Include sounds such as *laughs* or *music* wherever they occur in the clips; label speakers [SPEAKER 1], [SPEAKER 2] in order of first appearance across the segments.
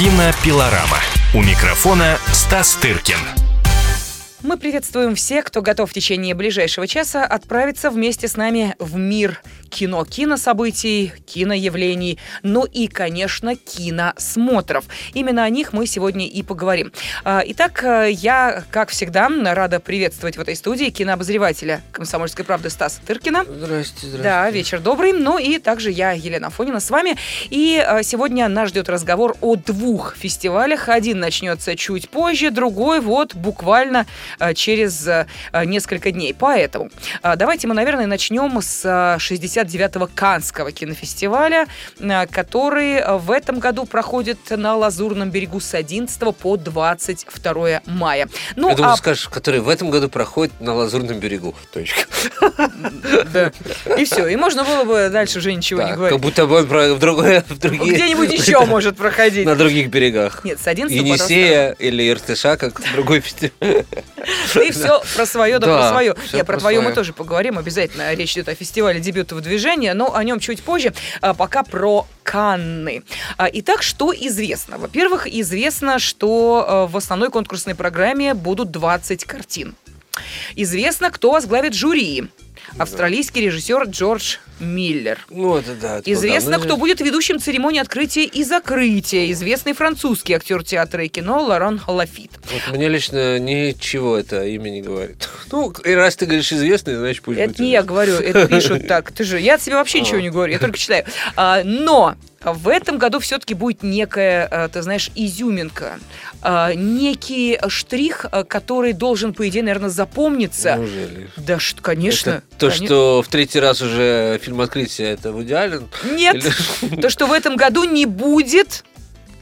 [SPEAKER 1] Кинопилорама. У микрофона Стас Тыркин.
[SPEAKER 2] Мы приветствуем всех, кто готов в течение ближайшего часа отправиться вместе с нами в мир кино, кинособытий, киноявлений, ну и, конечно, киносмотров. Именно о них мы сегодня и поговорим. А, итак, э, я, как всегда, рада приветствовать в этой студии кинообозревателя «Комсомольской правды» Стаса Тыркина.
[SPEAKER 3] Здрасте, здрасте.
[SPEAKER 2] Да, вечер добрый. Ну и также я, Елена Фонина, с вами. И э, сегодня нас ждет разговор о двух фестивалях. Один начнется чуть позже, другой вот буквально Э, через несколько дней. Поэтому давайте мы, наверное, начнем с 69-го Канского кинофестиваля, который в этом году проходит на Лазурном берегу с 11 по 22 мая.
[SPEAKER 3] Ну, Я думаю, а... скажешь, который в этом году проходит на Лазурном берегу. Точка.
[SPEAKER 2] Да. И все. И можно было бы дальше уже ничего не говорить.
[SPEAKER 3] Как будто бы он в другое...
[SPEAKER 2] Где-нибудь еще может проходить.
[SPEAKER 3] На других берегах.
[SPEAKER 2] Нет, с 11
[SPEAKER 3] Енисея или Иртыша, как другой фестиваль.
[SPEAKER 2] Ты все про свое, да, про свое. Я про твое мы тоже поговорим обязательно. Речь идет о фестивале дебютов движения, но о нем чуть позже. А пока про Канны. А, итак, что известно? Во-первых, известно, что а, в основной конкурсной программе будут 20 картин. Известно, кто возглавит жюри. Австралийский режиссер Джордж Миллер.
[SPEAKER 3] Ну, это да. Это
[SPEAKER 2] Известно, кто будет ведущим церемонии открытия и закрытия. Известный французский актер театра и кино Лоран Лафит.
[SPEAKER 3] Вот мне лично ничего это имя не говорит. *laughs* Ну, и раз ты говоришь известный, значит пусть
[SPEAKER 2] Это
[SPEAKER 3] будет
[SPEAKER 2] не я говорю, это *laughs* пишут так. Ты же, я от себя вообще ничего а. не говорю, я только читаю. А, но в этом году все-таки будет некая, э, ты знаешь, изюминка. А, некий штрих, э, который должен, по идее, наверное, запомниться.
[SPEAKER 3] Неужели?
[SPEAKER 2] Да, конечно.
[SPEAKER 3] Это то, конечно. что в третий раз уже фильм открытия, это Вуди Аллен?
[SPEAKER 2] Нет, Или... то, что в этом году не будет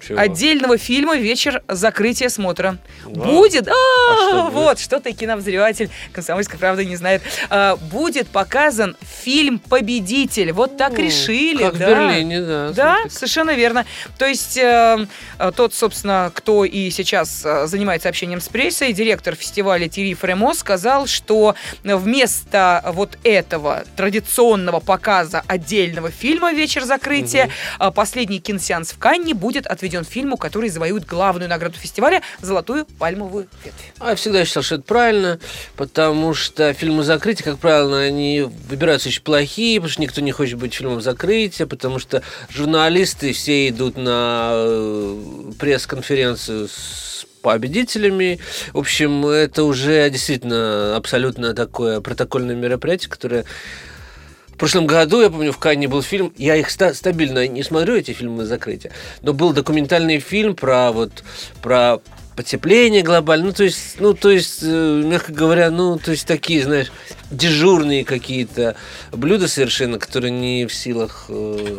[SPEAKER 2] чего? отдельного фильма «Вечер закрытия смотра». Вау. Будет, а, а что вот, что ты кинообозреватель «Комсомольской правды» не знает. А, будет показан фильм «Победитель». Вот так О, решили.
[SPEAKER 3] Как
[SPEAKER 2] да.
[SPEAKER 3] в Берлине, да.
[SPEAKER 2] Да, смотри. совершенно верно. То есть э, э, тот, собственно, кто и сейчас э, занимается общением с прессой, директор фестиваля Тири Фремо сказал, что вместо вот этого традиционного показа отдельного фильма «Вечер закрытия» угу. последний киносеанс в Канне будет отведен отведен фильму, который завоюет главную награду фестиваля – золотую пальмовую ветвь.
[SPEAKER 3] А я всегда считал, что это правильно, потому что фильмы закрытия, как правило, они выбираются очень плохие, потому что никто не хочет быть фильмом закрытия, потому что журналисты все идут на э, пресс-конференцию с победителями. В общем, это уже действительно абсолютно такое протокольное мероприятие, которое в прошлом году, я помню, в Канне был фильм, я их ста- стабильно не смотрю, эти фильмы закрытия, но был документальный фильм про вот, про потепление глобальное, ну, то есть, ну, то есть, э, мягко говоря, ну, то есть, такие, знаешь, дежурные какие-то блюда совершенно, которые не в силах э,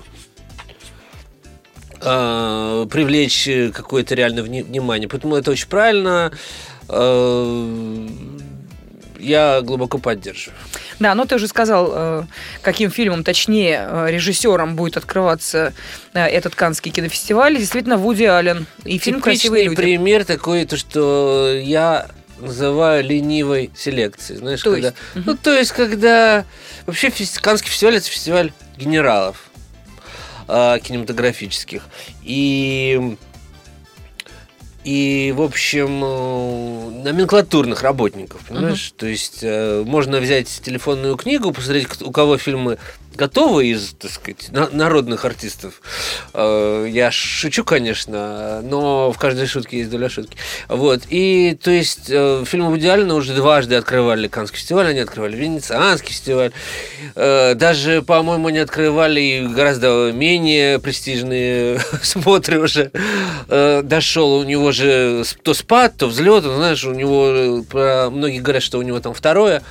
[SPEAKER 3] э, привлечь какое-то реальное внимание. Поэтому это очень правильно. Э, я глубоко поддерживаю.
[SPEAKER 2] Да, но ты уже сказал, э, каким фильмом, точнее, э, режиссером будет открываться э, этот Канский кинофестиваль. Действительно, Вуди Аллен. И фильм «Красивые люди».
[SPEAKER 3] пример такой, то, что я называю ленивой селекцией. Знаешь,
[SPEAKER 2] то
[SPEAKER 3] когда...
[SPEAKER 2] Есть?
[SPEAKER 3] Ну, то есть, когда... Вообще, Канский фестиваль – это фестиваль генералов кинематографических. И и, в общем, э, номенклатурных работников, понимаешь? Uh-huh. То есть э, можно взять телефонную книгу, посмотреть, у кого фильмы готовы из, так сказать, народных артистов. Э, я шучу, конечно, но в каждой шутке есть доля шутки. Вот. И, то есть, э, фильмы Вуди Аллена уже дважды открывали Каннский фестиваль, они открывали Венецианский фестиваль. Э, даже, по-моему, они открывали гораздо менее престижные *laughs* смотры уже. Дошел у него же то спад, то взлет. Знаешь, у него, многие говорят, что у него там второе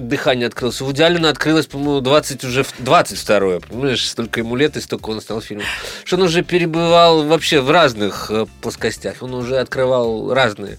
[SPEAKER 3] дыхание открылось. У Диалина открылось, по-моему, 20 уже 22 понимаешь, столько ему лет и столько он стал фильмом. Что он уже перебывал вообще в разных э, плоскостях. Он уже открывал разные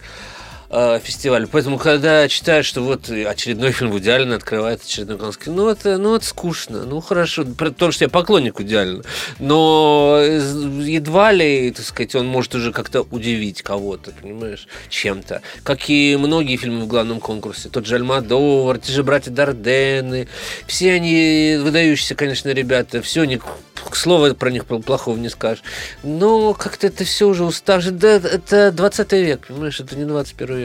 [SPEAKER 3] э, фестиваль. Поэтому, когда читаешь, что вот очередной фильм Вуди Аллена открывает очередной каннский, ну это, ну это скучно, ну хорошо, потому что я поклонник Аллена, но едва ли, так сказать, он может уже как-то удивить кого-то, понимаешь, чем-то. Как и многие фильмы в главном конкурсе. Тот же Альмадовар, те же братья Дардены, все они выдающиеся, конечно, ребята, все они к слову про них плохого не скажешь. Но как-то это все уже уставшее. Да, это 20 век, понимаешь, это не 21 век.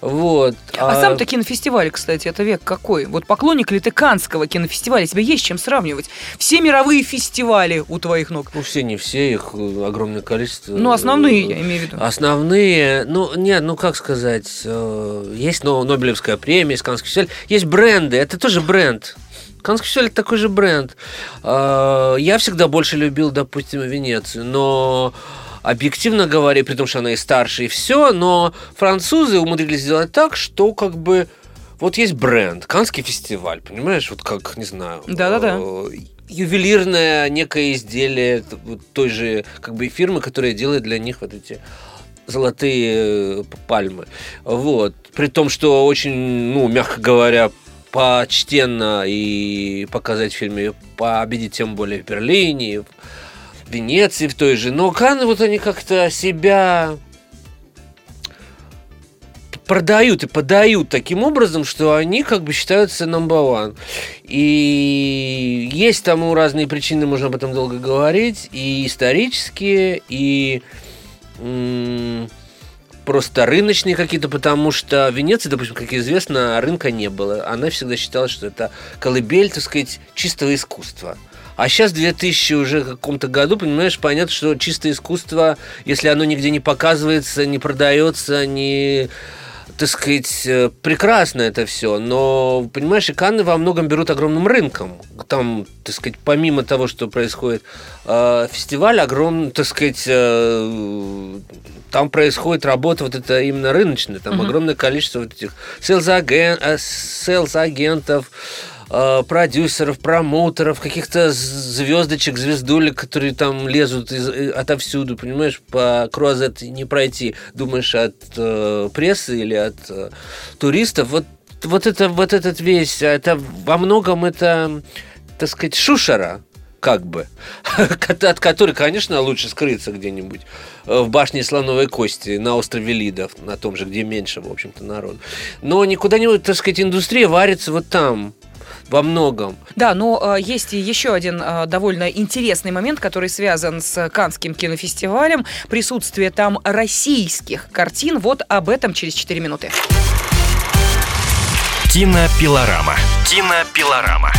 [SPEAKER 3] Вот.
[SPEAKER 2] А, а сам-то кинофестиваль, кстати, это век какой? Вот поклонник ли ты Канского кинофестиваля? Тебе есть чем сравнивать? Все мировые фестивали у твоих ног.
[SPEAKER 3] Ну, все, не все, их огромное количество.
[SPEAKER 2] Ну, основные, я имею в виду.
[SPEAKER 3] Основные, ну, нет, ну, как сказать, э, есть Нобелевская премия, есть Канский фестиваль, есть бренды, это тоже бренд. Каннский фестиваль это такой же бренд. А, я всегда больше любил, допустим, Венецию, но объективно говоря, при том, что она и старше, и все, но французы умудрились сделать так, что как бы вот есть бренд, Канский фестиваль, понимаешь, вот как, не знаю.
[SPEAKER 2] Да-да-да
[SPEAKER 3] э, ювелирное некое изделие той же как бы фирмы, которая делает для них вот эти золотые э, пальмы. Вот. При том, что очень, ну, мягко говоря, почтенно и показать в фильме победить тем более в Берлине, Венеции в той же. Но Канны вот они как-то себя продают и подают таким образом, что они как бы считаются number one. И есть тому разные причины, можно об этом долго говорить, и исторические, и просто рыночные какие-то, потому что в Венеции, допустим, как известно, рынка не было. Она всегда считала, что это колыбель, так сказать, чистого искусства. А сейчас, в 2000 уже каком-то году, понимаешь, понятно, что чистое искусство, если оно нигде не показывается, не продается, не так сказать, э, прекрасно это все, но, понимаешь, и Канны во многом берут огромным рынком. Там, так сказать, помимо того, что происходит э, фестиваль, огромный, так сказать, э, там происходит работа вот это именно рыночная, там uh-huh. огромное количество вот этих селс-агентов, селс-агентов Э, продюсеров, промоутеров, каких-то звездочек, звездулек, которые там лезут из, э, отовсюду, понимаешь, по круазет не пройти, думаешь, от э, прессы или от э, туристов. Вот, вот, это, вот этот весь, это во многом это, так сказать, шушера, как бы, *laughs* от которой, конечно, лучше скрыться где-нибудь э, в башне слоновой кости на острове Лидов, на том же, где меньше, в общем-то, народ. Но никуда не, так сказать, индустрия варится вот там, во многом.
[SPEAKER 2] Да, но э, есть и еще один э, довольно интересный момент, который связан с Канским кинофестивалем. Присутствие там российских картин. Вот об этом через 4 минуты.
[SPEAKER 1] Кинопилорама. Кинопилорама.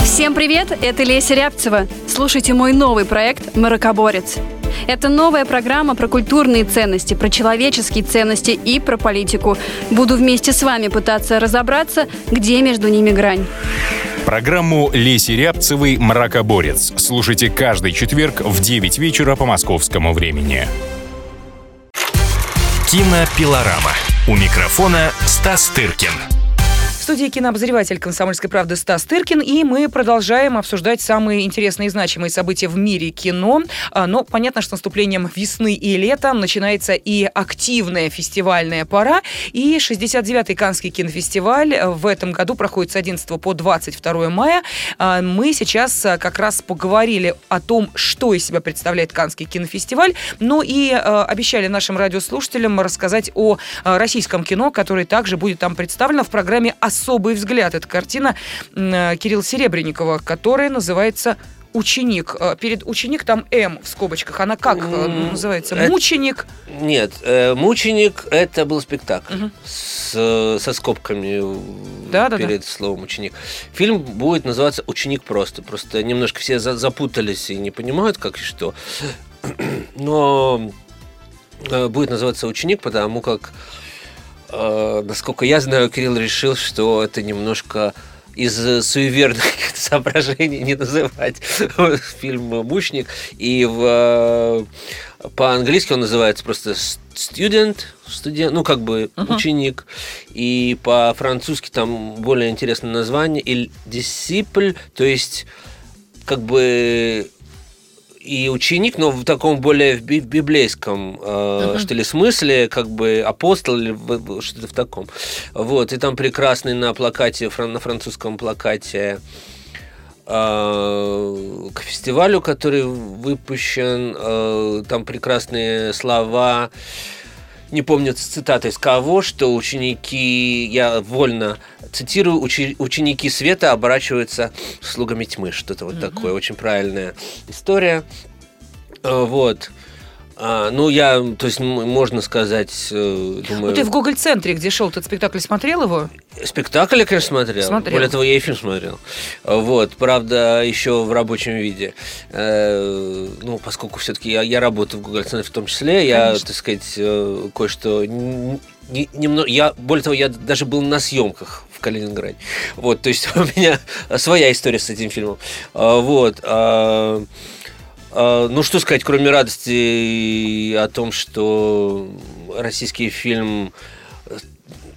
[SPEAKER 4] Всем привет, это Леся Рябцева. Слушайте мой новый проект «Маракоборец». Это новая программа про культурные ценности, про человеческие ценности и про политику. Буду вместе с вами пытаться разобраться, где между ними грань.
[SPEAKER 1] Программу Леси Рябцевой «Мракоборец» слушайте каждый четверг в 9 вечера по московскому времени. Кинопилорама. У микрофона Стас Тыркин
[SPEAKER 2] студии кинообозреватель «Комсомольской правды» Стас Тыркин, и мы продолжаем обсуждать самые интересные и значимые события в мире кино. А, но понятно, что с наступлением весны и лета начинается и активная фестивальная пора, и 69-й Каннский кинофестиваль в этом году проходит с 11 по 22 мая. А, мы сейчас а, как раз поговорили о том, что из себя представляет Каннский кинофестиваль, но и обещали нашим радиослушателям рассказать о российском кино, которое также будет там представлено в программе «Особенно особый взгляд. Это картина э, Кирилла Серебренникова, которая называется ученик. Э, перед ученик там М в скобочках. Она как э, называется? Мученик?
[SPEAKER 3] Нет, э, мученик это был спектакль угу. с, со скобками да, перед да, словом ученик. Фильм будет называться Ученик просто. Просто немножко все за, запутались и не понимают, как и что. *clears throat* Но будет называться ученик, потому как э, насколько я знаю, Кирилл решил, что это немножко из суеверных *laughs* соображений не называть *laughs* фильм «Мучник». И в, э, по-английски он называется просто «Student», студент, ну, как бы uh-huh. ученик. И по-французски там более интересное название «Il disciple», то есть как бы и ученик, но в таком более в библейском, э, uh-huh. что ли, смысле, как бы апостол или что-то в таком. Вот, и там прекрасный на плакате, на французском плакате э, к фестивалю, который выпущен, э, там прекрасные слова, не помню цитаты из кого, что ученики, я вольно цитирую, учи, ученики света оборачиваются слугами тьмы. Что-то вот mm-hmm. такое, очень правильная история. Э, вот. А, ну, я, то есть, можно сказать, э, думаю...
[SPEAKER 2] Ну, ты в Гоголь-центре, где шел этот спектакль, смотрел его?
[SPEAKER 3] Спектакль я, конечно, смотрел. смотрел. Более того, я и фильм смотрел. Вот, правда, еще в рабочем виде. Э, ну, поскольку все-таки я, я работаю в Гоголь-центре в том числе, конечно. я, так сказать, э, кое-что... Немного, я, более того, я даже был на съемках в Калининграде. Вот, то есть *laughs* у меня своя история с этим фильмом. А, вот. А, ну, что сказать, кроме радости о том, что российский фильм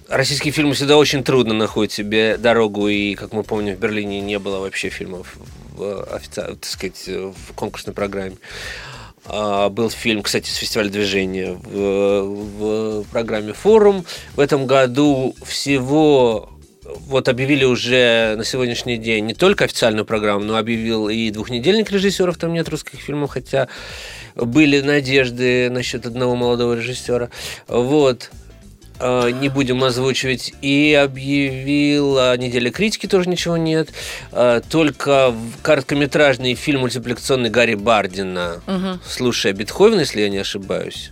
[SPEAKER 3] Российские фильмы всегда очень трудно находят себе дорогу, и, как мы помним, в Берлине не было вообще фильмов в, офици... так сказать, в конкурсной программе. А, был фильм, кстати, с фестиваля движения в, в программе «Форум». В этом году всего вот объявили уже на сегодняшний день не только официальную программу, но объявил и двухнедельник режиссеров, там нет русских фильмов, хотя были надежды насчет одного молодого режиссера. Вот. А, не будем озвучивать. И объявил о неделе критики, тоже ничего нет. А, только короткометражный фильм мультипликационный Гарри Бардина угу. «Слушая Бетховена», если я не ошибаюсь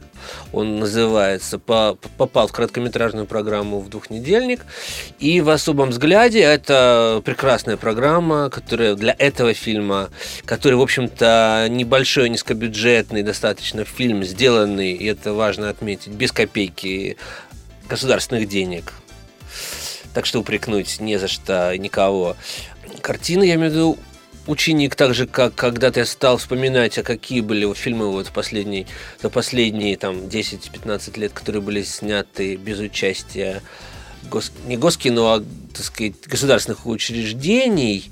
[SPEAKER 3] он называется, попал в короткометражную программу в двухнедельник. И в особом взгляде это прекрасная программа, которая для этого фильма, который, в общем-то, небольшой, низкобюджетный достаточно фильм, сделанный, и это важно отметить, без копейки государственных денег. Так что упрекнуть не за что никого. Картина, я имею в виду, ученик, так же, как когда-то я стал вспоминать, а какие были фильмы вот последние, за последние там 10-15 лет, которые были сняты без участия гос, не госкино, а, так сказать, государственных учреждений,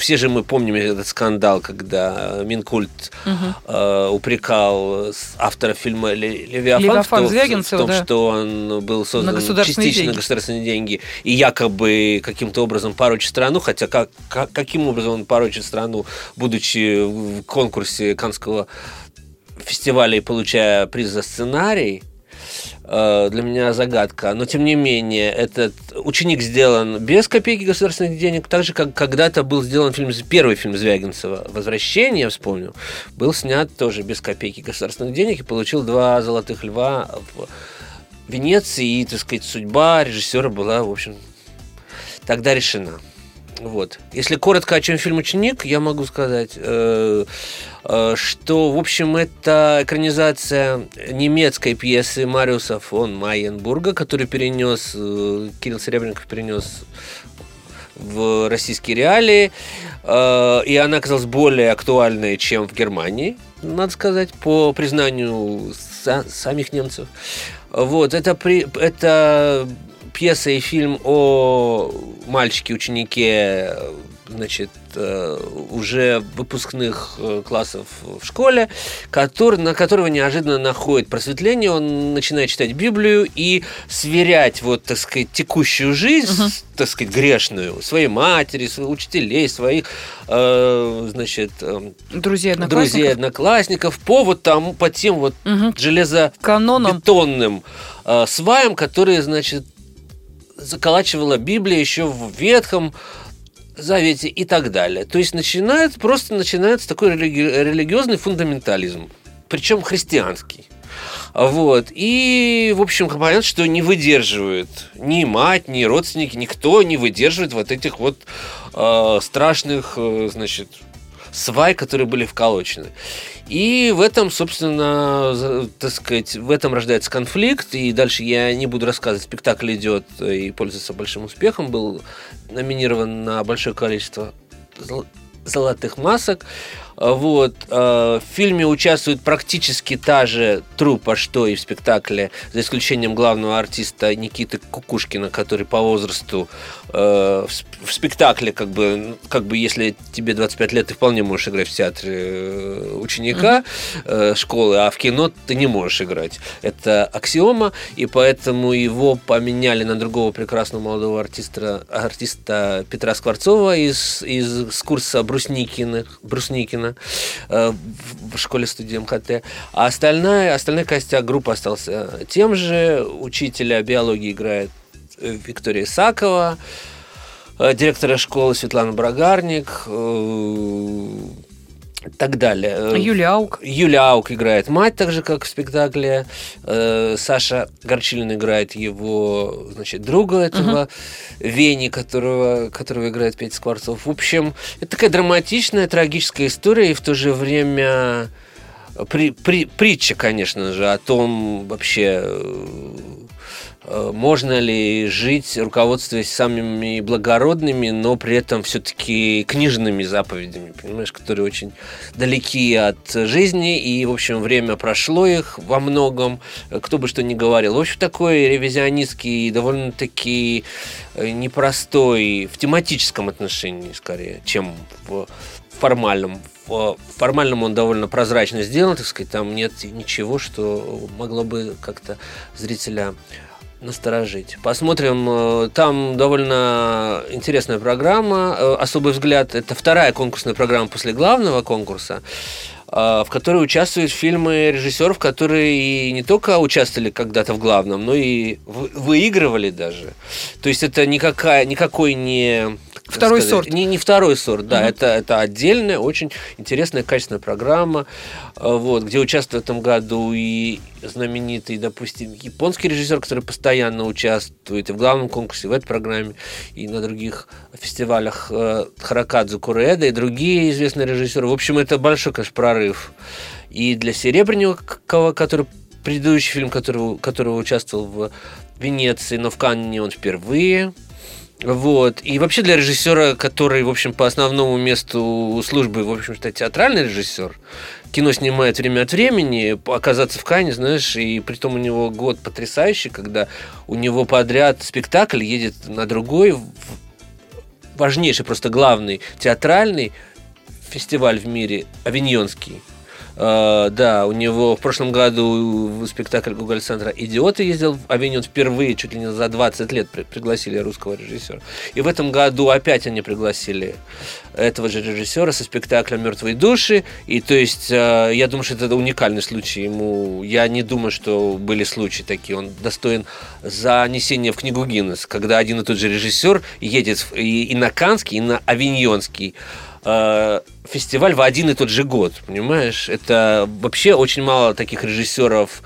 [SPEAKER 3] все же мы помним этот скандал, когда Минкульт угу. э, упрекал автора фильма Левиафан, Левиафан в, том, в том да. что он был создан на частично деньги. на государственные деньги и якобы каким-то образом порочит страну, хотя как, как, каким образом он порочит страну, будучи в конкурсе Канского фестиваля и получая приз за сценарий, для меня загадка. Но, тем не менее, этот ученик сделан без копейки государственных денег, так же, как когда-то был сделан фильм, первый фильм Звягинцева «Возвращение», я вспомнил, был снят тоже без копейки государственных денег и получил два «Золотых льва» в Венеции, и, так сказать, судьба режиссера была, в общем, тогда решена. Вот. Если коротко, о чем фильм «Ученик», я могу сказать, э, э, что, в общем, это экранизация немецкой пьесы Мариуса фон Майенбурга, который перенес, э, Кирилл Серебренников перенес в российские реалии, э, и она оказалась более актуальной, чем в Германии, надо сказать, по признанию са- самих немцев. Вот, это, при, это пьеса и фильм о мальчике-ученике, значит, э, уже выпускных э, классов в школе, который, на которого неожиданно находит просветление, он начинает читать Библию и сверять, вот, так сказать, текущую жизнь, угу. так сказать, грешную, своей матери, своих учителей, своих, э, значит, э,
[SPEAKER 2] друзей одноклассников,
[SPEAKER 3] друзей одноклассников по вот тому, по тем вот угу. железобетонным э, сваям, которые, значит, заколачивала Библия еще в Ветхом Завете и так далее. То есть начинает, просто начинается такой религи- религиозный фундаментализм, причем христианский. Вот. И, в общем, понятно, что не выдерживают ни мать, ни родственники, никто не выдерживает вот этих вот э, страшных, э, значит, свай, которые были вколочены. И в этом, собственно, так сказать, в этом рождается конфликт, и дальше я не буду рассказывать, спектакль идет и пользуется большим успехом, был номинирован на большое количество золотых масок. Вот. В фильме участвует практически та же труппа, что и в спектакле, за исключением главного артиста Никиты Кукушкина, который по возрасту в спектакле, как бы, как бы если тебе 25 лет, ты вполне можешь играть в театре ученика школы, а в кино ты не можешь играть. Это аксиома, и поэтому его поменяли на другого прекрасного молодого артиста, артиста Петра Скворцова из, из курса Брусникина, Брусникина э, в школе студии МХТ. А остальная, остальная костяк группы остался тем же. Учителя биологии играет э, Виктория Сакова, э, директора школы Светлана Брагарник, так далее.
[SPEAKER 2] Юлия Аук.
[SPEAKER 3] Юлия Аук играет мать, так же, как в спектакле. Э, Саша Горчилин играет его, значит, друга этого, угу. Вени, которого, которого играет Петя Скворцов. В общем, это такая драматичная, трагическая история, и в то же время при, при, притча, конечно же, о том вообще Э, можно ли жить, руководствуясь самыми благородными, но при этом все-таки книжными заповедями, понимаешь, которые очень далеки от жизни, и, в общем, время прошло их во многом, кто бы что ни говорил. В общем, такой ревизионистский, довольно-таки э, непростой в тематическом отношении, скорее, чем в формальном в формальном он довольно прозрачно сделан, так сказать, там нет ничего, что могло бы как-то зрителя насторожить. Посмотрим. Э, там довольно интересная программа. Э, Особый взгляд. Это вторая конкурсная программа после главного конкурса э, в которой участвуют фильмы режиссеров, которые не только участвовали когда-то в главном, но и выигрывали даже. То есть это никакая, никакой не
[SPEAKER 2] Второй сказать, сорт.
[SPEAKER 3] Не, не второй сорт, да. Угу. Это, это отдельная, очень интересная, качественная программа, э, вот, где участвует в этом году и знаменитый, допустим, японский режиссер, который постоянно участвует и в главном конкурсе, в этой программе, и на других фестивалях э, Харакадзу Куреда, и другие известные режиссеры. В общем, это большой, конечно, прорыв. И для Серебренникова, который предыдущий фильм, которого, которого участвовал в Венеции, но в Канне он впервые вот. И вообще для режиссера, который, в общем, по основному месту службы, в общем-то, театральный режиссер, кино снимает время от времени, оказаться в Кане, знаешь, и при том у него год потрясающий, когда у него подряд спектакль едет на другой, важнейший, просто главный театральный фестиваль в мире, авиньонский, да, у него в прошлом году в спектакль Google центра «Идиоты» ездил в Авиньон впервые, чуть ли не за 20 лет при пригласили русского режиссера. И в этом году опять они пригласили этого же режиссера со спектаклем «Мертвые души». И то есть, uh, я думаю, что это уникальный случай. Ему, я не думаю, что были случаи такие. Он достоин занесения в книгу Гиннес, когда один и тот же режиссер едет и на Канский, и на Авиньонский э, фестиваль в один и тот же год, понимаешь? Это вообще очень мало таких режиссеров,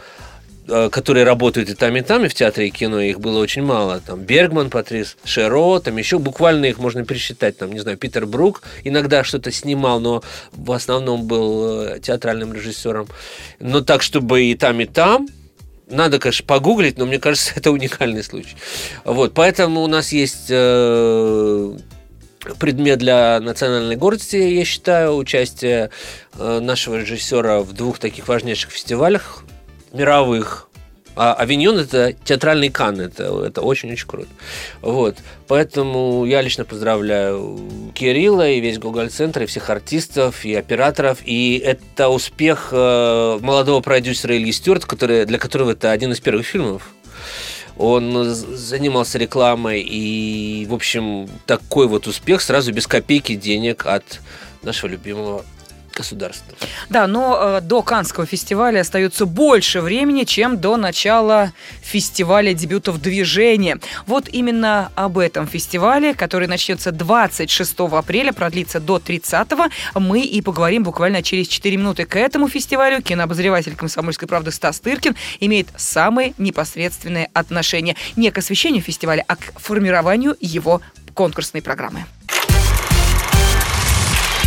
[SPEAKER 3] э, которые работают и там, и там, и в театре, и кино, их было очень мало. Там Бергман, Патрис Шеро, там еще буквально их можно пересчитать. Там, не знаю, Питер Брук иногда что-то снимал, но в основном был э, театральным режиссером. Но так, чтобы и там, и там, надо, конечно, погуглить, но мне кажется, *laughs* это уникальный случай. Вот, поэтому у нас есть предмет для национальной гордости, я считаю, участие э, нашего режиссера в двух таких важнейших фестивалях мировых. А Авиньон это театральный кан, это, это очень-очень круто. Вот. Поэтому я лично поздравляю Кирилла и весь Google центр и всех артистов, и операторов. И это успех э, молодого продюсера Ильи Стюарт, который, для которого это один из первых фильмов он занимался рекламой, и, в общем, такой вот успех сразу без копейки денег от нашего любимого государства.
[SPEAKER 2] Да, но э, до Канского фестиваля остается больше времени, чем до начала фестиваля дебютов движения. Вот именно об этом фестивале, который начнется 26 апреля, продлится до 30 мы и поговорим буквально через 4 минуты. К этому фестивалю кинообозреватель «Комсомольской правды» Стас Тыркин имеет самые непосредственные отношения. Не к освещению фестиваля, а к формированию его конкурсной программы.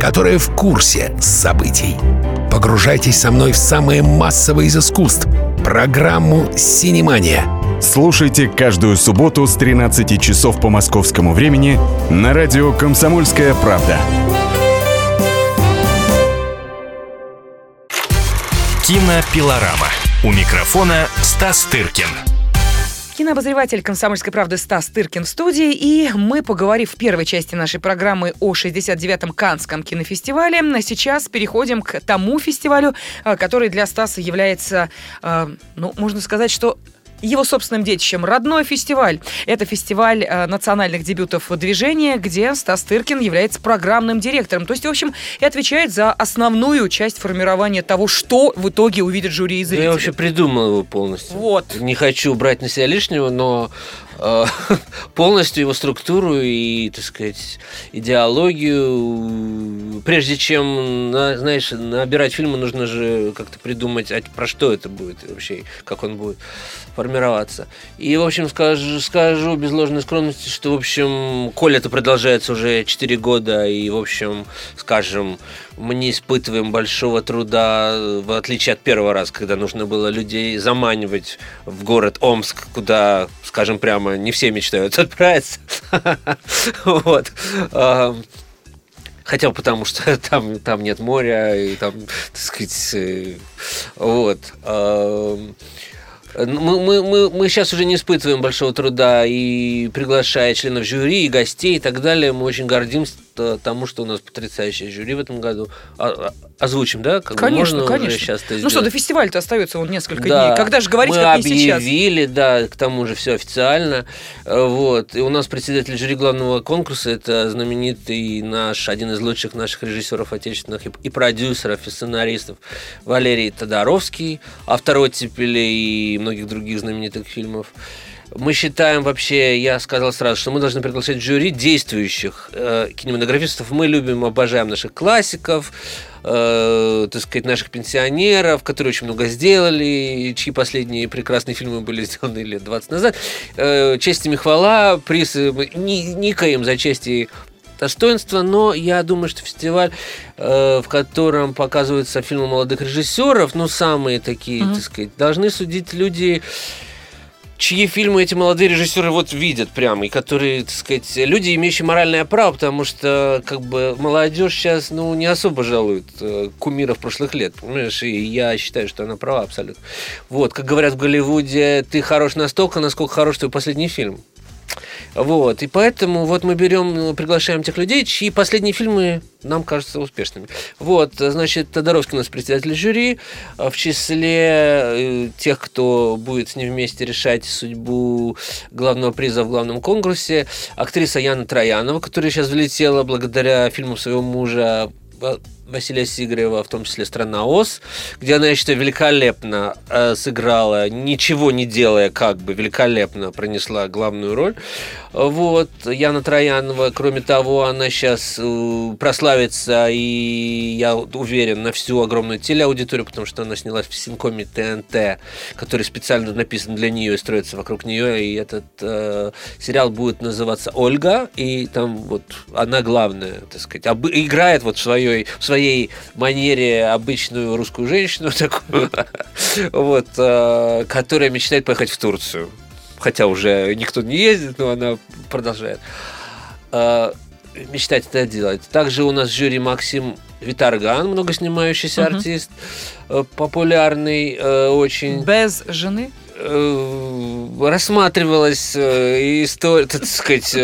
[SPEAKER 5] которые в курсе событий. Погружайтесь со мной в самое массовое из искусств — программу «Синемания».
[SPEAKER 6] Слушайте каждую субботу с 13 часов по московскому времени на радио «Комсомольская правда».
[SPEAKER 1] Кинопилорама. У микрофона Стас Тыркин.
[SPEAKER 2] Кинообозреватель «Комсомольской правды» Стас Тыркин в студии. И мы, поговорив в первой части нашей программы о 69-м Канском кинофестивале, сейчас переходим к тому фестивалю, э, который для Стаса является, э, ну, можно сказать, что его собственным детищем. Родной фестиваль. Это фестиваль э, национальных дебютов движения, где Стас Тыркин является программным директором. То есть, в общем, и отвечает за основную часть формирования того, что в итоге увидит жюри и зрители.
[SPEAKER 3] Я вообще придумал его полностью.
[SPEAKER 2] Вот.
[SPEAKER 3] Не хочу брать на себя лишнего, но *laughs* полностью его структуру и, так сказать, идеологию. Прежде чем, на- знаешь, набирать фильмы, нужно же как-то придумать, а про что это будет вообще, как он будет формироваться. И, в общем, скажу, скажу без ложной скромности, что, в общем, коль это продолжается уже 4 года, и, в общем, скажем, мы не испытываем большого труда, в отличие от первого раза, когда нужно было людей заманивать в город Омск, куда, скажем прямо, не все мечтают *laughs* отправиться. Вот. Хотя потому, что *laughs* там, там нет моря, и там, так сказать, э, вот. А, Мы, мы, мы, мы сейчас уже не испытываем большого труда и приглашая членов жюри, и гостей и так далее. Мы очень гордимся тому, что у нас потрясающее жюри в этом году. А- а- озвучим, да? Как
[SPEAKER 2] Конечно,
[SPEAKER 3] можно
[SPEAKER 2] конечно.
[SPEAKER 3] сейчас
[SPEAKER 2] Ну что, до фестиваля-то остается вот несколько
[SPEAKER 3] Да.
[SPEAKER 2] дней. Когда же говорить,
[SPEAKER 3] Мы
[SPEAKER 2] как не сейчас?
[SPEAKER 3] объявили, да, к тому же все официально. Э, Вот. И у нас председатель жюри главного конкурса это знаменитый наш, один из лучших наших режиссеров отечественных и, и продюсеров, и сценаристов Валерий Тодоровский, автор «Оттепели» и многих других знаменитых фильмов. Мы считаем вообще, я сказал сразу, что мы должны приглашать в жюри действующих э, кинематографистов. Мы любим, обожаем наших классиков, э, так сказать, наших пенсионеров, которые очень много сделали, чьи последние прекрасные фильмы были *laughs* сделаны лет 20 назад. Э, честь им и хвала, приз ни- никаем за честь и достоинство, но я думаю, что фестиваль, э, в котором показываются фильмы молодых режиссеров, ну, самые такие, так сказать, должны судить люди, чьи фильмы эти молодые режиссеры вот видят прямо, и которые, так сказать, люди, имеющие моральное право, потому что, как бы, молодежь сейчас, ну, не особо жалует э, кумиров прошлых лет, понимаешь, и я считаю, что она права абсолютно. Вот, как говорят в Голливуде, ты хорош настолько, насколько хорош твой последний фильм. Вот, и поэтому вот мы берем, ну, приглашаем тех людей, чьи последние фильмы нам кажутся успешными. Вот, значит, Тодоровский у нас председатель жюри, а в числе э, тех, кто будет с ним вместе решать судьбу главного приза в главном конкурсе, актриса Яна Троянова, которая сейчас влетела благодаря фильму своего мужа Ва- Василия Сигарева, в том числе «Страна Оз», где она, я считаю, великолепно э, сыграла, ничего не делая, как бы великолепно пронесла главную роль. Вот, Яна Троянова, кроме того, она сейчас прославится, и я уверен, на всю огромную телеаудиторию, потому что она снялась в синкоме ТНТ, который специально написан для нее и строится вокруг нее, и этот э, сериал будет называться «Ольга», и там вот она главная, так сказать, играет вот в своей, в своей манере обычную русскую женщину *laughs* такую, вот, э, которая мечтает поехать в Турцию. Хотя уже никто не ездит, но она продолжает э, мечтать это делать. Также у нас в жюри Максим Виторган, много снимающийся
[SPEAKER 2] Мгм.
[SPEAKER 3] артист, э, популярный очень
[SPEAKER 2] Без жены?
[SPEAKER 3] рассматривалась история, так сказать,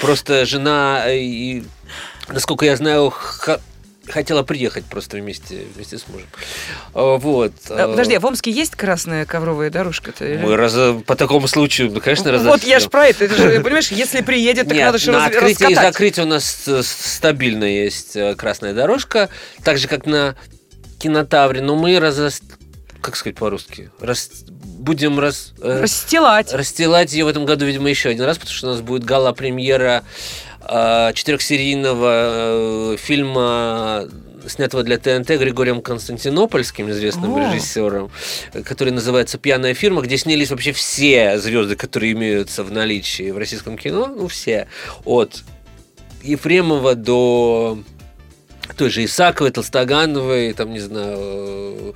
[SPEAKER 3] просто жена, и, насколько я знаю, хотела приехать просто вместе, вместе с мужем. Э, Вот.
[SPEAKER 2] А, Подожди, а в Омске есть красная ковровая дорожка-то? или-
[SPEAKER 3] Мы раз- по такому случаю, ну, конечно,
[SPEAKER 2] Вот
[SPEAKER 3] разошлем.
[SPEAKER 2] я ж про это. Же, понимаешь, если приедет, так
[SPEAKER 3] Нет,
[SPEAKER 2] надо же
[SPEAKER 3] на
[SPEAKER 2] раз-
[SPEAKER 3] открытие и
[SPEAKER 2] раскатать.
[SPEAKER 3] закрытие у нас стабильно есть э, красная дорожка, так же, как на кинотавре, но мы раз... Как сказать по-русски? Рас- Будем раз... э,
[SPEAKER 2] Расстилать.
[SPEAKER 3] расстилать ее в этом году, видимо, еще один раз, потому что у нас будет гала-премьера э, четырехсерийного э, фильма снятого для ТНТ Григорием Константинопольским, известным
[SPEAKER 2] О.
[SPEAKER 3] режиссером, который называется «Пьяная фирма», где снялись вообще все звезды, которые имеются в наличии в российском кино, ну, все, от Ефремова до той же Исаковой, Толстогановой, там, не знаю,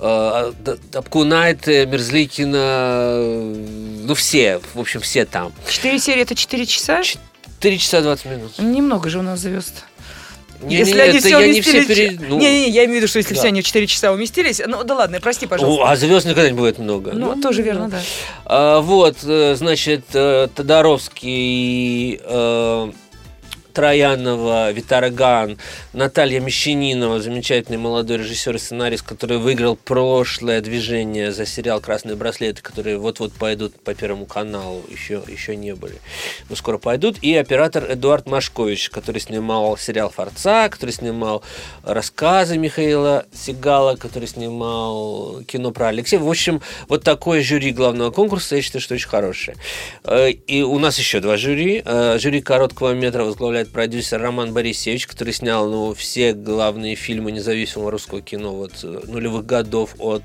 [SPEAKER 3] э, э, Апкунайте, Мерзликина, э, ну, все, в общем, все там.
[SPEAKER 2] Четыре серии это четыре часа?
[SPEAKER 3] 4 часа 20 минут.
[SPEAKER 2] Немного же у нас звезд.
[SPEAKER 3] Не,
[SPEAKER 2] если
[SPEAKER 3] не,
[SPEAKER 2] они
[SPEAKER 3] это
[SPEAKER 2] все
[SPEAKER 3] я не все
[SPEAKER 2] уместились...
[SPEAKER 3] пере... ну,
[SPEAKER 2] Не-не, я имею в виду, что если
[SPEAKER 3] да.
[SPEAKER 2] все они в 4 часа уместились... Ну, да ладно, прости,
[SPEAKER 3] о,
[SPEAKER 2] пожалуйста.
[SPEAKER 3] а звезд никогда не бывает много.
[SPEAKER 2] Ну, тоже верно, да.
[SPEAKER 3] А, вот, э, значит, э, Тодоровский, э, Троянова, Витарган, Наталья Мещанинова, замечательный молодой режиссер и сценарист, который выиграл прошлое движение за сериал «Красные браслеты», которые вот-вот пойдут по Первому каналу, еще, еще не были, но скоро пойдут. И оператор Эдуард Машкович, который снимал сериал «Форца», который снимал рассказы Михаила Сигала, который снимал кино про Алексея. В общем, вот такое жюри главного конкурса, я считаю, что очень хорошее. Э, И у нас еще два жюри. Э, Жюри короткого метра возглавляет продюсер Роман Борисевич, который снял ну, все главные фильмы независимого русского кино вот, э, нулевых годов от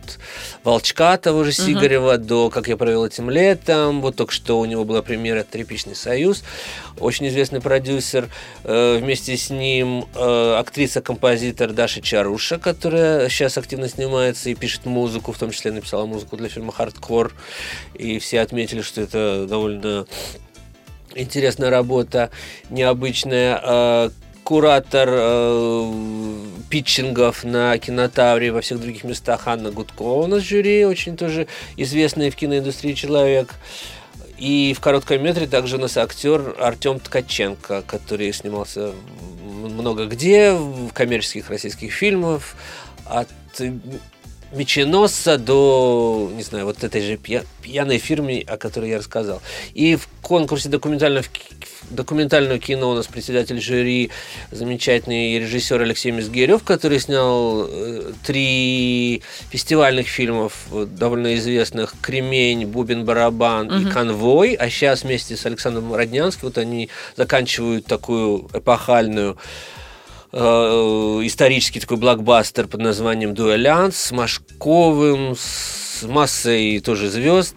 [SPEAKER 3] «Волчка» того же Сигарева до «Как я провел этим летом». Вот только что у него была премьера «Тряпичный союз». Очень известный продюсер. Э, Вместе с ним э, актриса-композитор Даша Чаруша, которая сейчас активно снимается и пишет музыку, в том числе написала музыку для фильма «Хардкор». И все отметили, что это довольно интересная работа, необычная. Куратор э, питчингов на кинотавре во всех других местах Анна Гудкова у нас в жюри, очень тоже известный в киноиндустрии человек. И в коротком метре также у нас актер Артем Ткаченко, который снимался много где, в коммерческих российских фильмах, от Меченосца до, не знаю, вот этой же пья- пьяной фирме, о которой я рассказал. И в конкурсе документального, документального кино у нас председатель жюри, замечательный режиссер Алексей Мизгирев, который снял э, три фестивальных фильмов, э, довольно известных. «Кремень», «Бубен барабан» и «Конвой», а сейчас вместе с Александром Роднянским вот они заканчивают такую эпохальную э, исторический такой блокбастер под названием «Дуэлянт» с Машковым, с массой тоже звезд.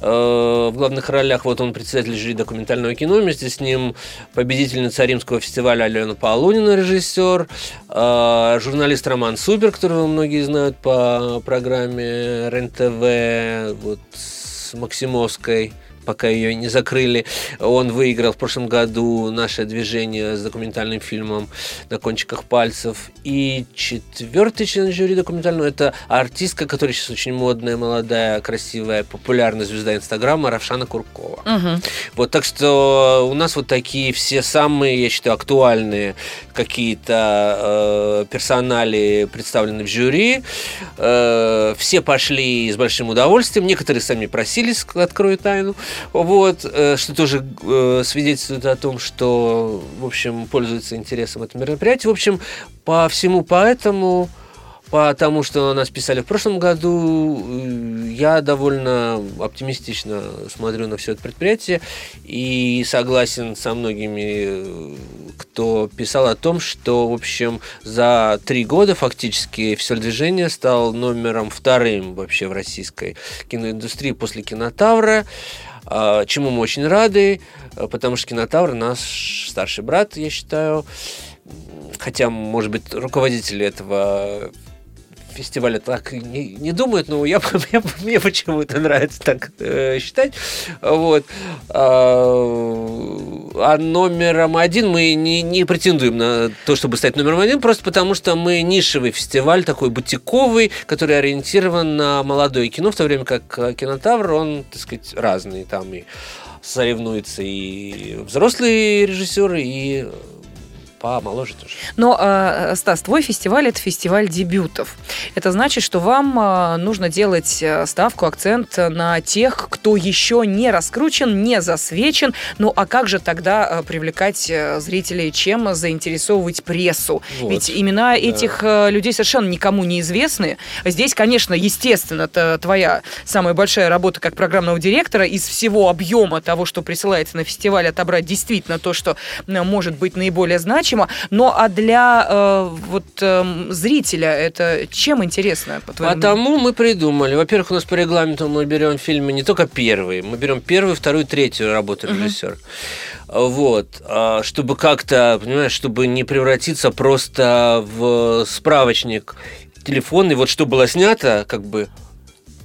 [SPEAKER 3] Э, в главных ролях вот он председатель жюри документального кино, вместе с ним победительница Римского фестиваля Алена Полунина, режиссер, э, журналист Роман Супер, которого многие знают по программе РЕН-ТВ, вот с Максимовской пока ее не закрыли. Он выиграл в прошлом году наше движение с документальным фильмом «На кончиках пальцев». И четвертый член жюри документального – это артистка, которая сейчас очень модная, молодая, красивая, популярная звезда Инстаграма Равшана Куркова.
[SPEAKER 2] Мгм.
[SPEAKER 3] Вот так что у нас вот такие все самые, я считаю, актуальные какие-то э, персонали представлены в жюри. Э, все пошли с большим удовольствием. Некоторые сами просились, открою тайну. Вот, э, что тоже э, свидетельствует о том, что, в общем, пользуется интересом это мероприятие. В общем, по всему поэтому потому что нас писали в прошлом году. э, Я довольно оптимистично смотрю на все это предприятие и согласен со многими, кто писал о том, что, в общем, за три года фактически все движение стал номером вторым вообще в российской киноиндустрии после кинотавра. А, Чему мы очень рады, э, потому что кинотавр наш старший брат, я считаю. Хотя, может быть, руководители этого фестиваля так не, не думают, но я, мне, *laughs* мне почему-то нравится так э, считать. Вот. А, а номером один мы не, не претендуем на то, чтобы стать номером один, просто потому что мы нишевый фестиваль, такой бутиковый, который ориентирован на молодое кино, в то время как э, кинотавр, он, так сказать, разный. Там и соревнуются и взрослые режиссеры, и помоложе тоже.
[SPEAKER 2] Но, э, Стас, твой фестиваль – это фестиваль дебютов. Это значит, что вам э, нужно делать э, ставку, акцент на тех, кто еще не раскручен, не засвечен. Ну, а как же тогда э, привлекать э, зрителей, чем заинтересовывать прессу?
[SPEAKER 3] Вот.
[SPEAKER 2] Ведь имена этих э, людей совершенно никому не известны. Здесь, конечно, естественно, это твоя самая большая работа как программного директора из всего объема того, что присылается на фестиваль, отобрать действительно то, что может быть наиболее значимо. Но а для э, вот э, зрителя это чем интересно, по твоему
[SPEAKER 3] Потому мы придумали. Во-первых, у нас по регламенту мы берем фильмы не только первые, мы берем первую, вторую, третью работу режиссера. Вот. А, Чтобы как-то, понимаешь, чтобы не превратиться просто в справочник телефонный, вот что было снято, как бы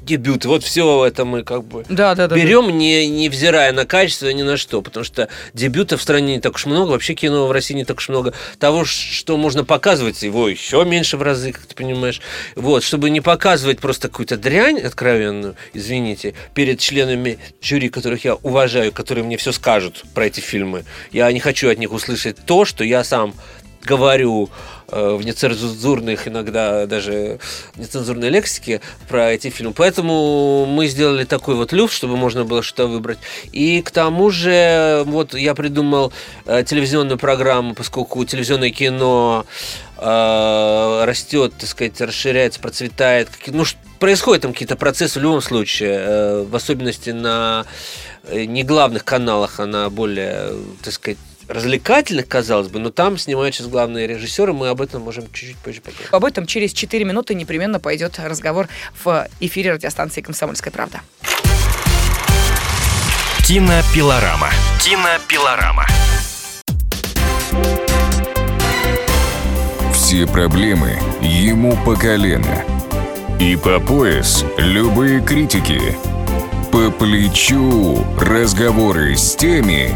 [SPEAKER 3] дебют, вот все это мы как бы
[SPEAKER 2] Да, да, да.
[SPEAKER 3] берем, не, невзирая на качество, ни на что, потому что дебютов в стране не так уж много, вообще кино в России не так уж много, того, что можно показывать, его еще меньше в разы, как ты понимаешь, вот, чтобы не показывать просто какую-то дрянь откровенную, извините, перед членами жюри, которых я уважаю, которые мне все скажут про эти фильмы, я не хочу от них услышать то, что я сам говорю э, в нецензурных, иногда даже нецензурной лексике про эти фильмы. Поэтому мы сделали такой вот люфт, чтобы можно было что-то выбрать. И к тому же, вот я придумал э, телевизионную программу, поскольку телевизионное кино э, растет, так сказать, расширяется, процветает. Ну, происходят там какие-то процессы в любом случае, э, в особенности на э, не главных каналах, а на более, э, так сказать, развлекательных, казалось бы, но там снимают сейчас главные режиссеры, мы об этом можем чуть-чуть позже поговорить.
[SPEAKER 2] Об этом через 4 минуты непременно пойдет разговор в эфире радиостанции «Комсомольская правда».
[SPEAKER 1] Кинопилорама. Кинопилорама.
[SPEAKER 6] Все проблемы ему по колено. И по пояс любые критики. По плечу разговоры с теми,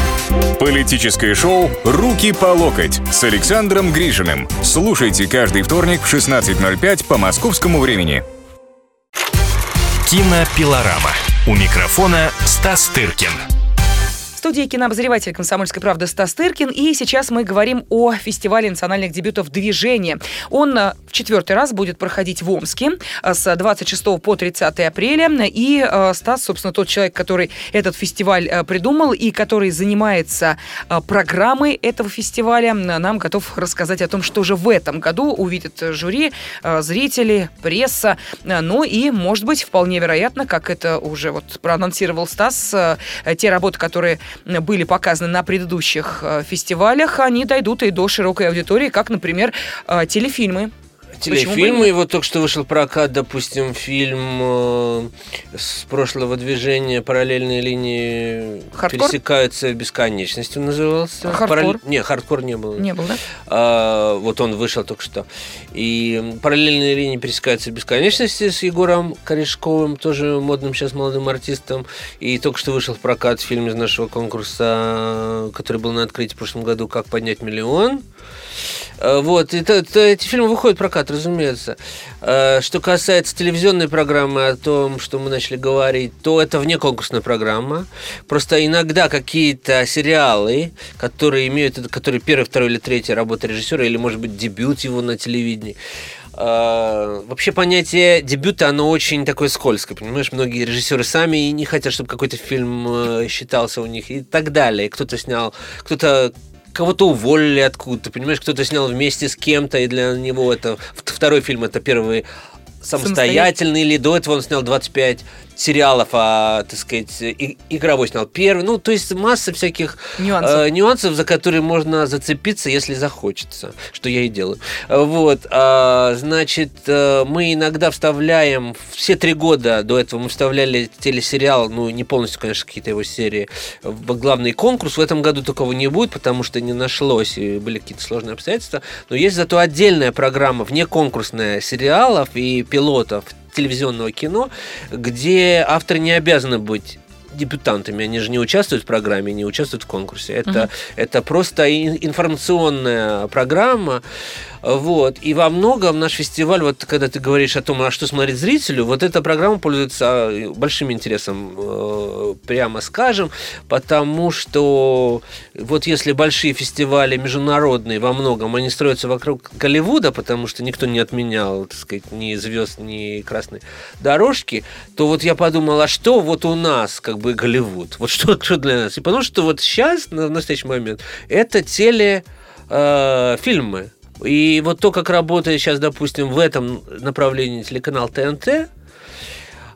[SPEAKER 6] Политическое шоу «Руки по локоть» с Александром Грижиным. Слушайте каждый вторник в 16.05 по московскому времени.
[SPEAKER 1] Кинопилорама. У микрофона Стас Тыркин.
[SPEAKER 2] Студии кинообозреватель «Комсомольской правды» Стас Тыркин. И сейчас мы говорим о фестивале национальных дебютов «Движение». Он э, в четвертый раз будет проходить в Омске э, с 26 по 30 апреля. И э, Стас, собственно, тот человек, который этот фестиваль придумал и который занимается программой этого фестиваля, нам готов рассказать о том, что же в этом году увидят жюри, зрители, пресса. Ну и, может быть, вполне вероятно, как это уже вот проанонсировал Стас, те работы, которые были показаны на предыдущих э, фестивалях, они дойдут и до широкой аудитории, как, например, э, телефильмы.
[SPEAKER 3] Телефильмы, вот только что вышел в прокат, допустим, фильм э, с прошлого движения «Параллельные линии
[SPEAKER 2] Хардкор?
[SPEAKER 3] пересекаются бесконечностью» назывался.
[SPEAKER 2] Хардкор?
[SPEAKER 3] Параллель- Не, хардкор не был.
[SPEAKER 2] Не было, да?
[SPEAKER 3] А, вот он вышел только что. И параллельные линии пересекаются бесконечности с Егором Корешковым, тоже модным сейчас молодым артистом. И только что вышел в прокат фильм из нашего конкурса, который был на открытии в прошлом году «Как поднять миллион». А, Вот, и то- эти фильмы выходят в прокат, разумеется. А, Что касается телевизионной программы, о том, что мы начали говорить, то это вне конкурсная программа. Просто иногда какие-то сериалы, которые имеют, которые первый, второй или третий работа режиссера, или, может быть, дебют его на телевидении, а, Вообще понятие дебюта, оно очень такое скользкое, понимаешь? Многие режиссеры сами и не хотят, чтобы какой-то фильм э, считался у них и так далее. Кто-то снял, кто-то кого-то уволили откуда-то, понимаешь, кто-то снял вместе с кем-то, и для него это второй фильм, это первый самостоятельный, или до этого он снял 25 сериалов, а, так сказать, и, игровой снял первый. Ну, то есть масса всяких
[SPEAKER 2] Нюансов.
[SPEAKER 3] э, нюансов, за которые можно зацепиться, если захочется, что я и делаю. Вот, а, значит, э, мы иногда вставляем, все три года до этого мы вставляли телесериал, ну, не полностью, конечно, какие-то его серии, в главный конкурс. В этом году такого не будет, потому что не нашлось, и были какие-то сложные обстоятельства. Но есть зато отдельная программа, вне конкурсная сериалов и пилотов телевизионного кино, где авторы не обязаны быть дебютантами, они же не участвуют в программе, не участвуют в конкурсе. Это, это просто ин- информационная программа. Вот. И во многом наш фестиваль, вот когда ты говоришь о том, а что смотреть зрителю, вот эта программа пользуется а, большим интересом, э, прямо скажем, потому что вот если большие фестивали международные во многом, они строятся вокруг Голливуда, потому что никто не отменял, так сказать, ни звезд, ни красной дорожки, то вот я подумал, а что вот у нас, как бы, Голливуд? Вот что, что для нас? И потому что вот сейчас, на- настоящий момент, это теле э. И вот то, как работает сейчас, допустим, в этом направлении телеканал ТНТ,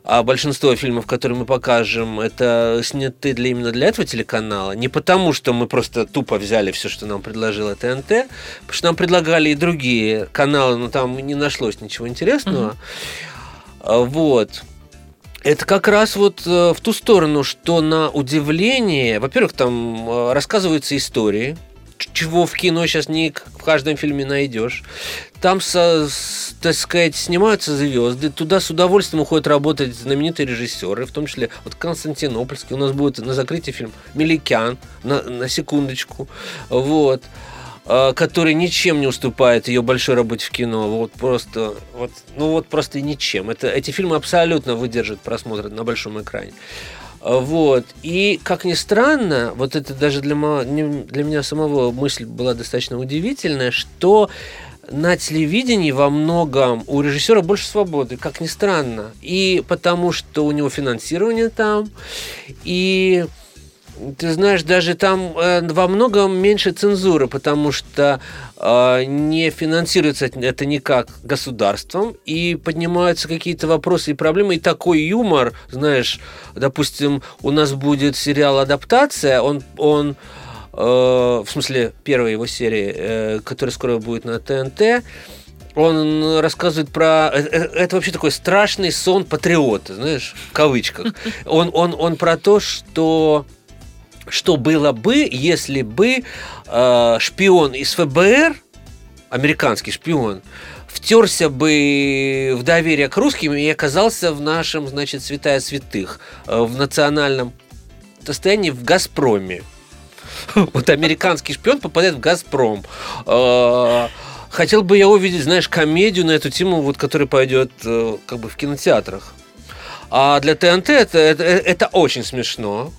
[SPEAKER 3] а большинство фильмов, которые мы покажем, это сняты для именно для этого телеканала. Не потому, что мы просто тупо взяли все, что нам предложила ТНТ, потому что нам предлагали и другие каналы, но там не нашлось ничего интересного. А, Вот. Это как раз вот э, в ту сторону, что на удивление, во-первых, там э, рассказываются истории, чего в кино сейчас не в каждом фильме найдешь. Там, со- с- так сказать, снимаются звезды, туда с удовольствием уходят работать знаменитые режиссеры, в том числе вот Константинопольский. У нас будет на закрытии фильм Меликян, на, на секундочку. Вот э, который ничем не уступает ее большой работе в кино. Вот просто, вот, ну вот просто ничем. Это, эти фильмы абсолютно выдержат просмотр на большом экране. Вот. И, как ни странно, вот это даже для, для меня самого мысль была достаточно удивительная, что на телевидении во многом у режиссера больше свободы, как ни странно. И потому что у него финансирование там, и ты знаешь, даже там э, во многом меньше цензуры, потому что э, не финансируется это никак государством, и поднимаются какие-то вопросы и проблемы, и такой юмор, знаешь, допустим, у нас будет сериал «Адаптация», он, он э, в смысле, первая его серия, э, которая скоро будет на ТНТ, он рассказывает про... Это вообще такой страшный сон патриота, знаешь, в кавычках. Он, он, он про то, что что было бы, если бы э, шпион из ФБР, американский шпион, втерся бы в доверие к русским и оказался в нашем, значит, святая святых, э, в национальном состоянии в «Газпроме». *laughs* Вот американский шпион попадает в «Газпром». Э, Хотел бы я увидеть, знаешь, комедию на эту тему, вот, которая пойдет э, как бы в кинотеатрах. А для ТНТ это, это, это очень смешно.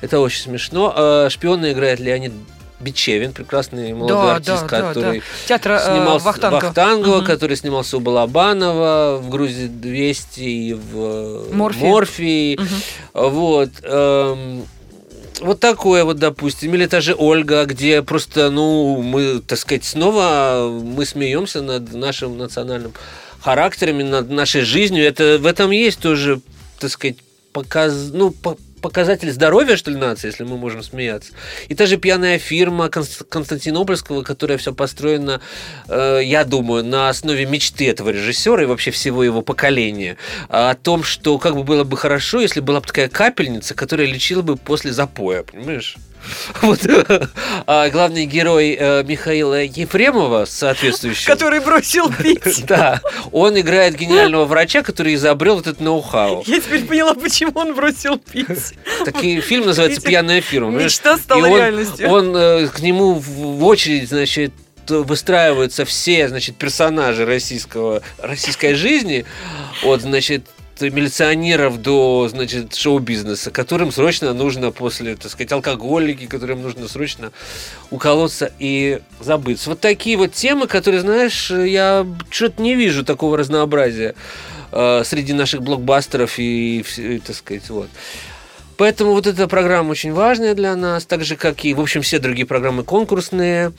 [SPEAKER 3] Это очень смешно. Э, Шпиона играет Леонид Бичевин, прекрасный молодой
[SPEAKER 2] Да,
[SPEAKER 3] артист,
[SPEAKER 2] да, да,
[SPEAKER 3] который
[SPEAKER 2] да. Театр э,
[SPEAKER 3] снимался
[SPEAKER 2] Вахтанга.
[SPEAKER 3] Вахтангова,
[SPEAKER 2] Мгм.
[SPEAKER 3] который снимался у Балабанова в Грузии 200 и в э,
[SPEAKER 2] Морфии.
[SPEAKER 3] Морфии. Вот. эм, вот такое вот, допустим. Или та же Ольга, где просто, ну, мы, так сказать, снова мы смеемся над нашим национальным характерами, над нашей жизнью. Это, в этом есть тоже, так сказать, показ, ну, по- показатель здоровья, что ли, нации, если мы можем смеяться. И та же пьяная фирма Конст- Константинопольского, которая все построена, э, я думаю, на основе мечты этого режиссера и вообще всего его поколения. а, О том, что как бы было бы хорошо, если была бы такая капельница, которая лечила бы после запоя, понимаешь? *laughs* Вот. А главный герой э, Михаила Ефремова, соответствующий...
[SPEAKER 2] Который бросил *laughs* пить.
[SPEAKER 3] Да, он играет гениального врача, который изобрел этот ноу-хау.
[SPEAKER 2] Я теперь поняла, почему он бросил пить.
[SPEAKER 3] Такой фильм называется «Пьяная фирма».
[SPEAKER 2] Мечта стала реальностью.
[SPEAKER 3] Он э, к нему в в очередь, значит, выстраиваются все, значит, персонажи российского, российской жизни, от, значит, милиционеров до, значит, шоу-бизнеса, которым срочно нужно после, так сказать, алкоголики, которым нужно срочно уколоться и забыться. Вот такие вот темы, которые, знаешь, я что-то не вижу такого разнообразия э, среди наших блокбастеров и, и, так сказать, вот. Поэтому вот эта программа очень важная для нас, так же, как и, в общем, все другие программы конкурсные.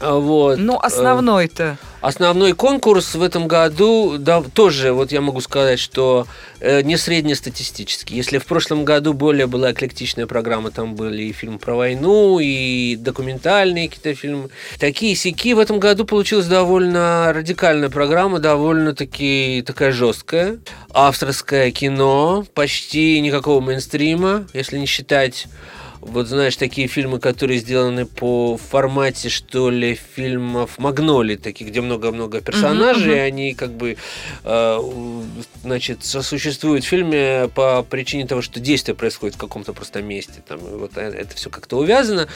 [SPEAKER 3] А, Вот.
[SPEAKER 2] Ну,
[SPEAKER 3] Э,
[SPEAKER 2] основной-то.
[SPEAKER 3] Основной конкурс в этом году, да, тоже, вот я могу сказать, что э, не среднестатистический. Если в прошлом году более была эклектичная программа, там были и фильмы про войну, и документальные какие-то фильмы. Такие сики в этом году получилась довольно радикальная программа, довольно-таки такая жесткая. Авторское кино, почти никакого мейнстрима, если не считать вот знаешь, такие фильмы, которые сделаны по формате, что ли, фильмов Магноли, таких, где много-много персонажей,
[SPEAKER 2] мгм.
[SPEAKER 3] они как бы, э, значит, сосуществуют в фильме по причине того, что действие происходит в каком-то просто месте. Там, вот э- это все как-то увязано.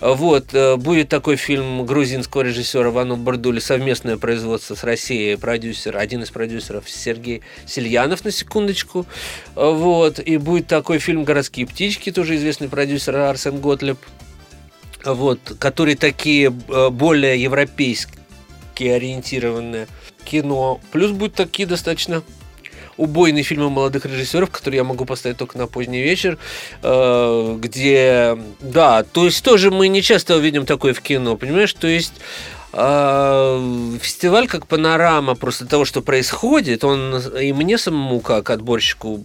[SPEAKER 3] Вот, э, будет такой фильм грузинского режиссера Вану Бардули, совместное производство с Россией, продюсер, один из продюсеров Сергей Сельянов, на секундочку. Э, Вот, и будет такой фильм «Городские птички», тоже известный продюсер Арсен Готлеб, вот, которые такие э, более европейски ориентированные кино. Плюс будут такие достаточно убойные фильмы молодых режиссеров, которые я могу поставить только на поздний вечер, э, где, да, то есть тоже мы не часто увидим такое в кино, понимаешь, то есть э, фестиваль как панорама просто того, что происходит, он и мне самому как отборщику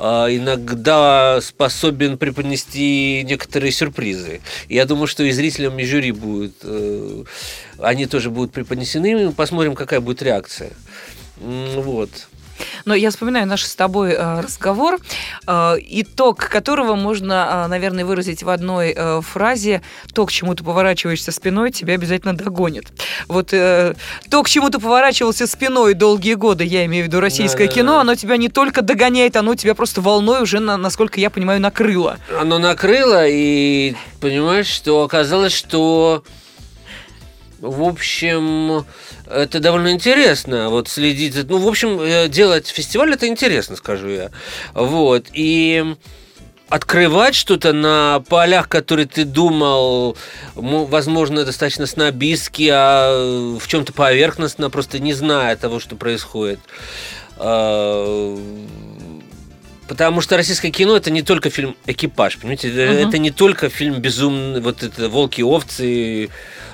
[SPEAKER 3] иногда способен преподнести некоторые сюрпризы. Я думаю, что и зрителям, и жюри будут, э, они тоже будут преподнесены. Посмотрим, какая будет реакция. Вот.
[SPEAKER 2] Но я вспоминаю наш с тобой э, разговор, э, итог которого можно, э, наверное, выразить в одной фразе. То, к чему ты поворачиваешься спиной, тебя обязательно догонит. Вот то, к чему ты поворачивался спиной долгие годы, я имею в виду российское
[SPEAKER 3] Да-да-да.
[SPEAKER 2] кино, оно тебя не только догоняет, оно тебя просто волной уже, на- насколько я понимаю, накрыло.
[SPEAKER 3] Оно накрыло, и понимаешь, что оказалось, что в общем, это довольно интересно, вот следить, за- ну, в общем, э, делать фестиваль это интересно, скажу я, вот, и открывать что-то на полях, которые ты думал, мо- возможно, достаточно снобистски, а в чем-то поверхностно, просто не зная того, что происходит. А, Потому что российское кино это не только фильм Экипаж, понимаете,
[SPEAKER 2] Мгм.
[SPEAKER 3] это не только фильм безумный, вот это волки овцы,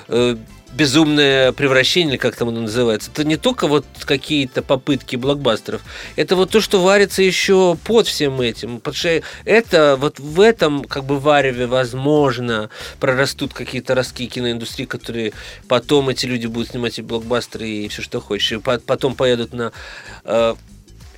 [SPEAKER 3] э, безумное превращение, как там оно называется. Это не только вот какие-то попытки блокбастеров, это вот то, что варится еще под всем этим. Потому что это вот в этом как бы вареве, возможно, прорастут какие-то ростки киноиндустрии, которые потом эти люди будут снимать и блокбастеры, и все, что хочешь. И по- потом поедут на э,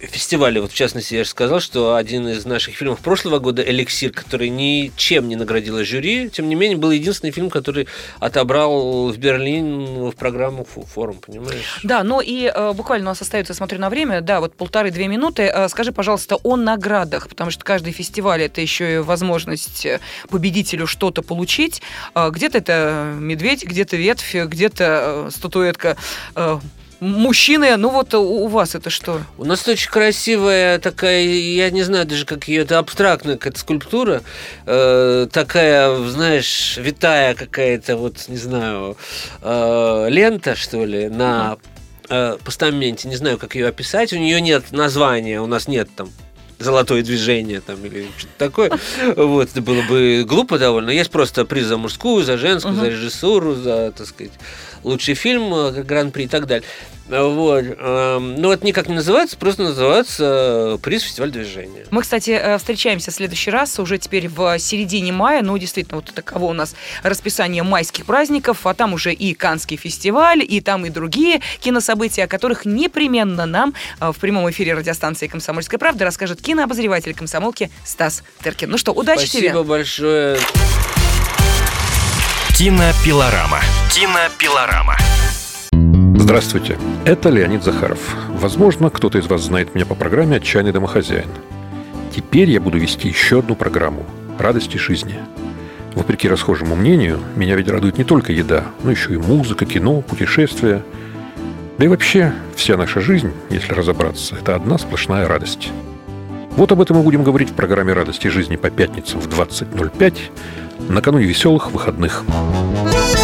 [SPEAKER 3] фестивале, вот в частности, я же сказал, что один из наших фильмов прошлого года «Эликсир», который ничем не наградила жюри, тем не менее, был единственный фильм, который отобрал в Берлин в программу «Фу- «Форум», понимаешь?
[SPEAKER 2] Да, ну и э, буквально у нас остается, смотрю на время, да, вот полторы-две минуты. Э, скажи, пожалуйста, о наградах, потому что каждый фестиваль это еще и возможность э, победителю что-то получить. Э, где-то это медведь, где-то ветвь, где-то э, статуэтка э, мужчины. Ну вот у, у вас это что?
[SPEAKER 3] У нас очень красивая такая, я не знаю даже, как ее, это абстрактная какая-то скульптура, э, такая, знаешь, витая какая-то, вот, не знаю, э, лента, что ли, на э, постаменте, не знаю, как ее описать, у нее нет названия, у нас нет там золотое движение там или что-то такое. Вот, это было бы глупо довольно. Есть просто приз за мужскую, за женскую, за режиссуру, за, так сказать, лучший фильм, э, гран-при и так далее. Вот. Но это никак не называется, просто называется э, приз фестиваль движения.
[SPEAKER 2] Мы, кстати, э, встречаемся в следующий раз уже теперь в середине мая. Ну, действительно, вот таково у нас расписание майских праздников, а там уже и Канский фестиваль, и там и другие кинособытия, о которых непременно нам э, в прямом эфире радиостанции «Комсомольская правда» расскажет кинообозреватель комсомолки Стас Теркин. Ну что, удачи
[SPEAKER 3] Спасибо
[SPEAKER 2] тебе!
[SPEAKER 3] большое.
[SPEAKER 1] Кинопилорама. Кинопилорама.
[SPEAKER 7] Здравствуйте, это Леонид Захаров. Возможно, кто-то из вас знает меня по программе «Отчаянный домохозяин». Теперь я буду вести еще одну программу «Радости жизни». Вопреки расхожему мнению, меня ведь радует не только еда, но еще и музыка, кино, путешествия. Да и вообще, вся наша жизнь, если разобраться, это одна сплошная радость. Вот об этом мы будем говорить в программе «Радости жизни» по пятницам в 20.05 накануне веселых выходных.
[SPEAKER 8] Thank